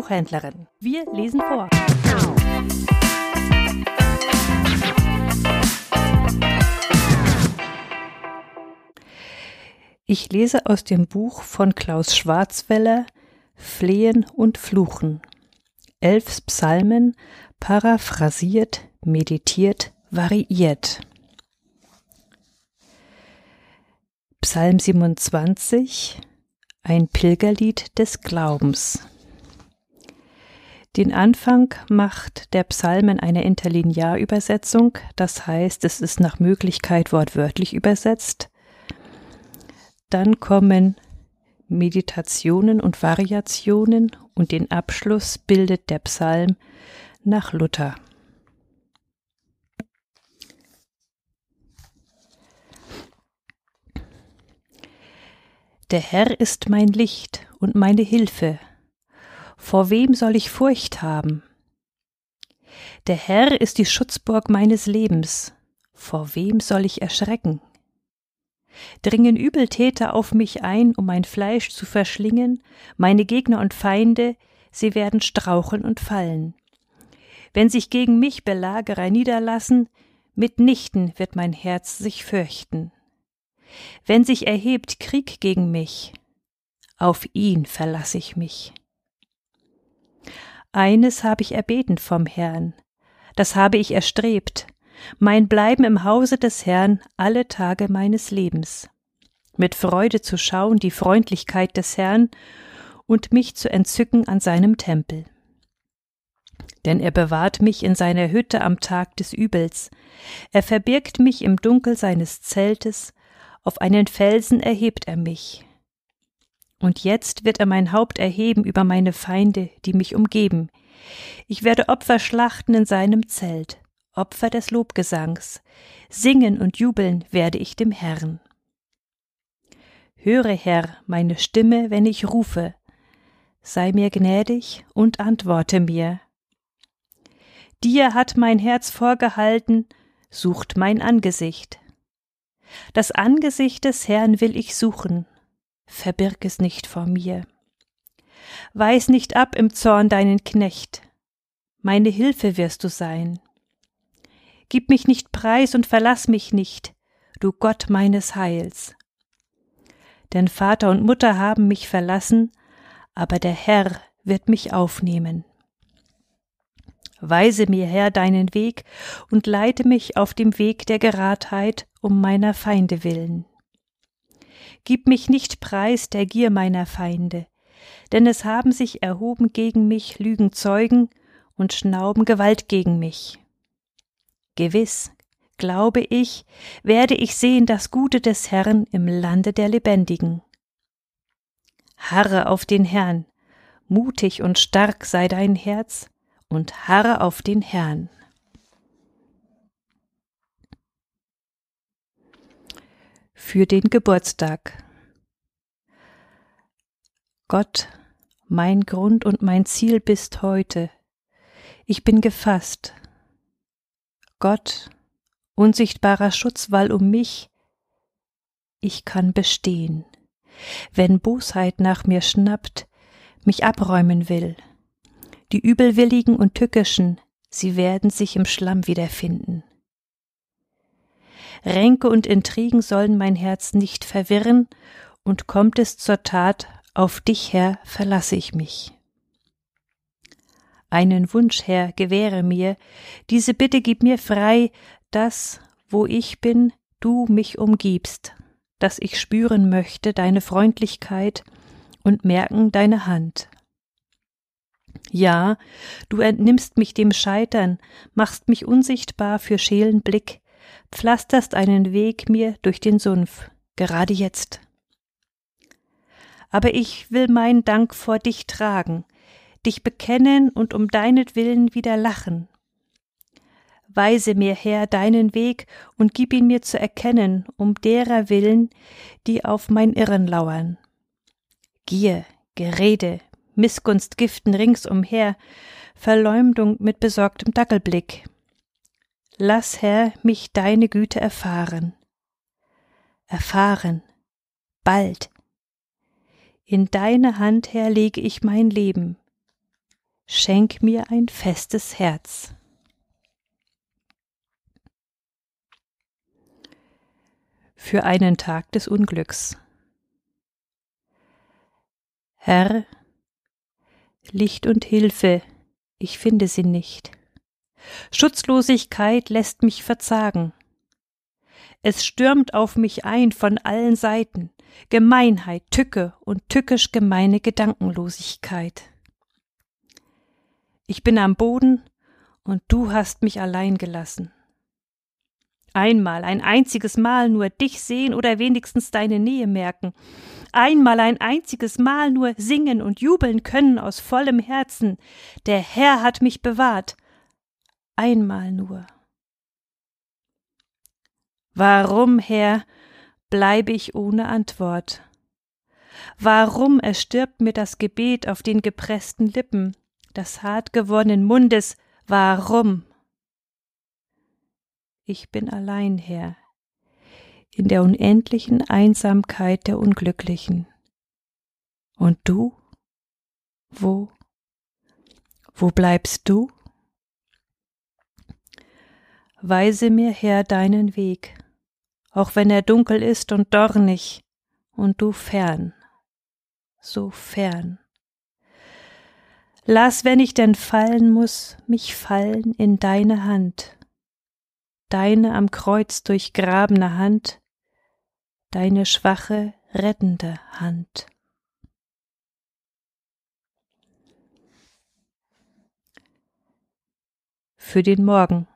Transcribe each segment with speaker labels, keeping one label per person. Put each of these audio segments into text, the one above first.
Speaker 1: Buchhändlerin. Wir lesen vor. Ich lese aus dem Buch von Klaus Schwarzweller Flehen und Fluchen. Elf Psalmen, paraphrasiert, meditiert, variiert. Psalm 27 Ein Pilgerlied des Glaubens. Den Anfang macht der Psalmen eine Interlinearübersetzung, das heißt, es ist nach Möglichkeit wortwörtlich übersetzt. Dann kommen Meditationen und Variationen und den Abschluss bildet der Psalm nach Luther. Der Herr ist mein Licht und meine Hilfe. Vor wem soll ich Furcht haben? Der Herr ist die Schutzburg meines Lebens. Vor wem soll ich erschrecken? Dringen Übeltäter auf mich ein, um mein Fleisch zu verschlingen, meine Gegner und Feinde, sie werden straucheln und fallen. Wenn sich gegen mich Belagerer niederlassen, mitnichten wird mein Herz sich fürchten. Wenn sich erhebt Krieg gegen mich, auf ihn verlasse ich mich. Eines habe ich erbeten vom Herrn, das habe ich erstrebt, mein Bleiben im Hause des Herrn alle Tage meines Lebens, mit Freude zu schauen die Freundlichkeit des Herrn und mich zu entzücken an seinem Tempel. Denn er bewahrt mich in seiner Hütte am Tag des Übels, er verbirgt mich im Dunkel seines Zeltes, auf einen Felsen erhebt er mich. Und jetzt wird er mein Haupt erheben über meine Feinde, die mich umgeben. Ich werde Opfer schlachten in seinem Zelt, Opfer des Lobgesangs. Singen und jubeln werde ich dem Herrn. Höre, Herr, meine Stimme, wenn ich rufe. Sei mir gnädig und antworte mir. Dir hat mein Herz vorgehalten, sucht mein Angesicht. Das Angesicht des Herrn will ich suchen, verbirg es nicht vor mir. Weis nicht ab im Zorn deinen Knecht, meine Hilfe wirst du sein. Gib mich nicht preis und verlass mich nicht, du Gott meines Heils. Denn Vater und Mutter haben mich verlassen, aber der Herr wird mich aufnehmen. Weise mir, Herr, deinen Weg und leite mich auf dem Weg der Geradheit um meiner Feinde willen. Gib mich nicht preis der Gier meiner Feinde, denn es haben sich erhoben gegen mich Lügenzeugen und schnauben Gewalt gegen mich. Gewiss, glaube ich, werde ich sehen das Gute des Herrn im Lande der Lebendigen. Harre auf den Herrn, mutig und stark sei dein Herz, und harre auf den Herrn. Für den Geburtstag. Gott, mein Grund und mein Ziel bist heute. Ich bin gefasst. Gott, unsichtbarer Schutzwall um mich, ich kann bestehen. Wenn Bosheit nach mir schnappt, mich abräumen will, die Übelwilligen und Tückischen, sie werden sich im Schlamm wiederfinden. Ränke und Intrigen sollen mein Herz nicht verwirren, und kommt es zur Tat, auf dich, Herr, verlasse ich mich. Einen Wunsch, Herr, gewähre mir, diese Bitte gib mir frei, dass, wo ich bin, du mich umgibst, dass ich spüren möchte deine Freundlichkeit und merken deine Hand. Ja, du entnimmst mich dem Scheitern, machst mich unsichtbar für schelen Blick, pflasterst einen Weg mir durch den Sumpf, gerade jetzt. Aber ich will meinen Dank vor dich tragen, dich bekennen und um deinetwillen wieder lachen. Weise mir, Herr, deinen Weg und gib ihn mir zu erkennen, um derer willen, die auf mein Irren lauern. Gier, Gerede, Missgunst giften ringsumher, Verleumdung mit besorgtem Dackelblick. Lass, Herr, mich deine Güte erfahren. Erfahren, bald. In deine Hand, Herr, lege ich mein Leben. schenk mir ein festes Herz. Für einen Tag des Unglücks. Herr, Licht und Hilfe, ich finde sie nicht. Schutzlosigkeit lässt mich verzagen. Es stürmt auf mich ein von allen Seiten Gemeinheit, Tücke und tückisch gemeine Gedankenlosigkeit. Ich bin am Boden und du hast mich allein gelassen. Einmal, ein einziges Mal nur dich sehen oder wenigstens deine Nähe merken. Einmal, ein einziges Mal nur singen und jubeln können aus vollem Herzen. Der Herr hat mich bewahrt. Einmal nur. Warum, Herr, bleibe ich ohne Antwort? Warum erstirbt mir das Gebet auf den gepressten Lippen? des hart gewordenen Mundes, warum? Ich bin allein, Herr, in der unendlichen Einsamkeit der Unglücklichen. Und du? Wo? Wo bleibst du? Weise mir, Herr, deinen Weg, auch wenn er dunkel ist und dornig, und du fern, so fern. Lass, wenn ich denn fallen muss, mich fallen in deine Hand, deine am Kreuz durchgrabene Hand, deine schwache, rettende Hand. Für den Morgen.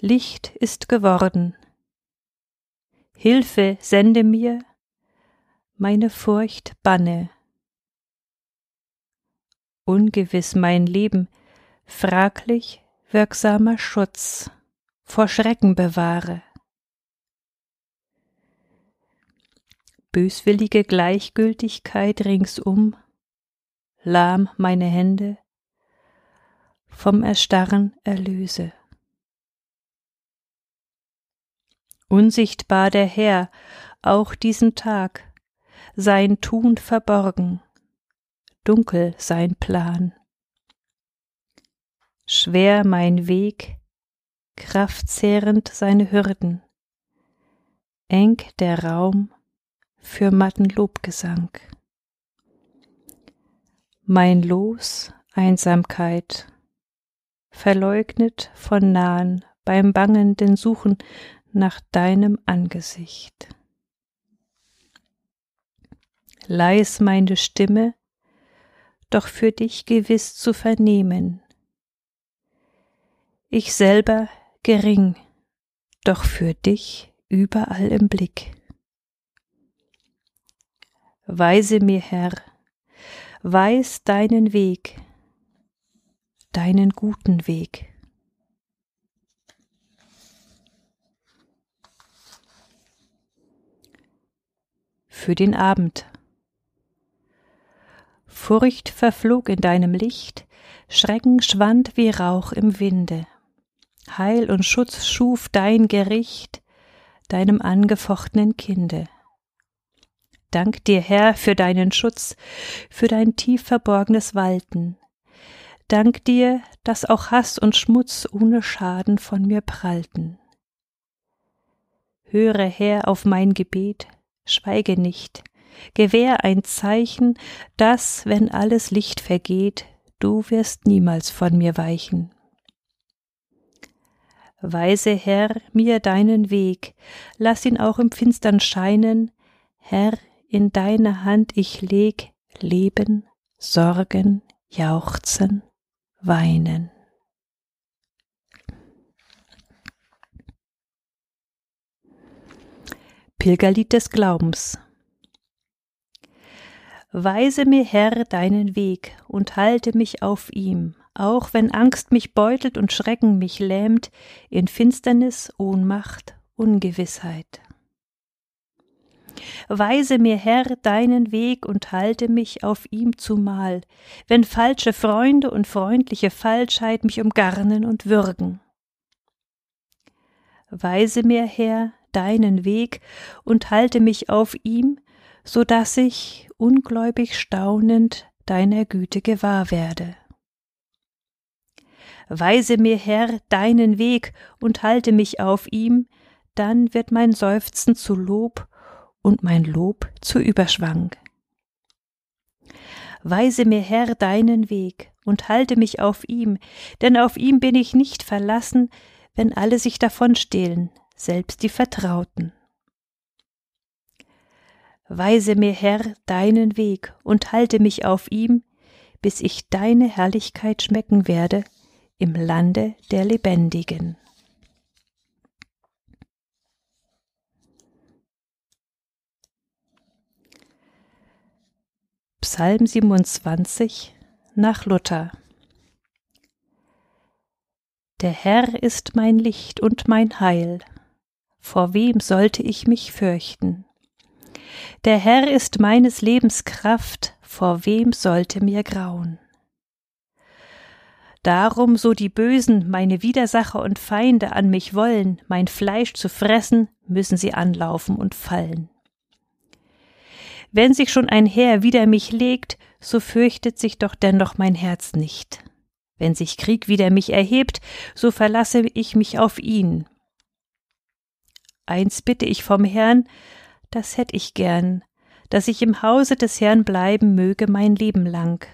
Speaker 1: Licht ist geworden. Hilfe sende mir, meine Furcht banne ungewiss mein Leben, fraglich wirksamer Schutz vor Schrecken bewahre. Böswillige Gleichgültigkeit ringsum, lahm meine Hände, vom Erstarren erlöse. Unsichtbar der Herr, auch diesen Tag, sein Tun verborgen, dunkel sein Plan. Schwer mein Weg, kraftzehrend seine Hürden, eng der Raum für matten Lobgesang. Mein Los Einsamkeit, verleugnet von nahen beim bangenden Suchen nach deinem Angesicht. Leis meine Stimme doch für dich gewiss zu vernehmen. Ich selber gering, doch für dich überall im Blick. Weise mir, Herr, weis deinen Weg, deinen guten Weg. Für den Abend Furcht verflog in deinem Licht, Schrecken schwand wie Rauch im Winde. Heil und Schutz schuf dein Gericht, deinem angefochtenen Kinde. Dank dir, Herr, für deinen Schutz, für dein tief verborgnes Walten. Dank dir, dass auch Hass und Schmutz ohne Schaden von mir prallten. Höre, Herr, auf mein Gebet, schweige nicht, gewähr ein Zeichen, dass, wenn alles Licht vergeht, du wirst niemals von mir weichen. Weise Herr mir deinen Weg, lass ihn auch im Finstern scheinen, Herr, in deine Hand ich leg Leben, Sorgen, Jauchzen, Weinen. Pilgerlied des Glaubens Weise mir, Herr, deinen Weg und halte mich auf ihm, auch wenn Angst mich beutelt und Schrecken mich lähmt, in Finsternis, Ohnmacht, Ungewissheit. Weise mir, Herr, deinen Weg und halte mich auf ihm zumal, wenn falsche Freunde und freundliche Falschheit mich umgarnen und würgen. Weise mir, Herr, deinen Weg und halte mich auf ihm, so dass ich, ungläubig staunend, deiner Güte gewahr werde. Weise mir, Herr, deinen Weg und halte mich auf ihm, dann wird mein Seufzen zu Lob und mein Lob zu Überschwang. Weise mir, Herr, deinen Weg und halte mich auf ihm, denn auf ihm bin ich nicht verlassen, wenn alle sich davon stehlen, selbst die Vertrauten. Weise mir, Herr, deinen Weg und halte mich auf ihm, bis ich deine Herrlichkeit schmecken werde im Lande der Lebendigen. Psalm 27 nach Luther Der Herr ist mein Licht und mein Heil, vor wem sollte ich mich fürchten? Der Herr ist meines Lebens Kraft, vor wem sollte mir grauen? Darum, so die Bösen, meine Widersacher und Feinde an mich wollen, mein Fleisch zu fressen, müssen sie anlaufen und fallen. Wenn sich schon ein Heer wider mich legt, so fürchtet sich doch dennoch mein Herz nicht. Wenn sich Krieg wider mich erhebt, so verlasse ich mich auf ihn. Eins bitte ich vom Herrn, das hätt ich gern, dass ich im Hause des Herrn bleiben möge mein Leben lang,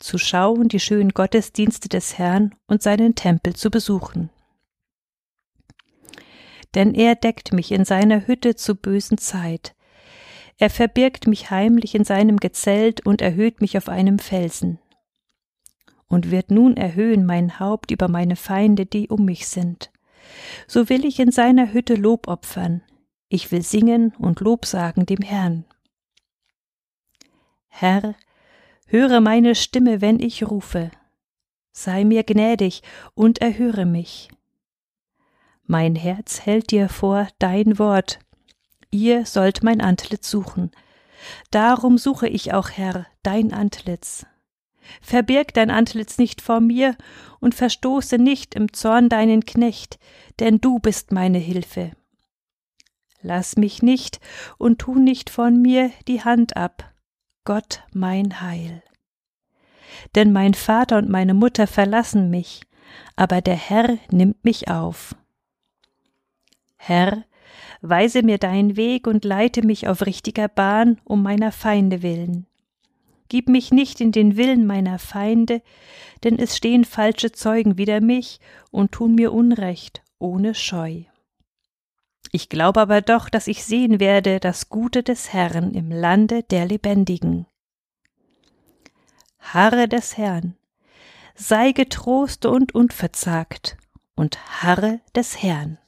Speaker 1: zu schauen die schönen Gottesdienste des Herrn und seinen Tempel zu besuchen. Denn er deckt mich in seiner Hütte zu bösen Zeit. Er verbirgt mich heimlich in seinem Gezelt und erhöht mich auf einem Felsen. Und wird nun erhöhen mein Haupt über meine Feinde, die um mich sind. So will ich in seiner Hütte Lob opfern. Ich will singen und Lob sagen dem Herrn. Herr, Höre meine Stimme, wenn ich rufe. Sei mir gnädig und erhöre mich. Mein Herz hält dir vor dein Wort. Ihr sollt mein Antlitz suchen. Darum suche ich auch, Herr, dein Antlitz. Verbirg dein Antlitz nicht vor mir und verstoße nicht im Zorn deinen Knecht, denn du bist meine Hilfe. Lass mich nicht und tu nicht von mir die Hand ab, Gott mein Heil. Denn mein Vater und meine Mutter verlassen mich, aber der Herr nimmt mich auf. Herr, weise mir deinen Weg und leite mich auf richtiger Bahn um meiner Feinde willen. Gib mich nicht in den Willen meiner Feinde, denn es stehen falsche Zeugen wider mich und tun mir Unrecht ohne Scheu. Ich glaube aber doch, dass ich sehen werde das Gute des Herrn im Lande der Lebendigen. Harre des Herrn, sei getrost und unverzagt und harre des Herrn.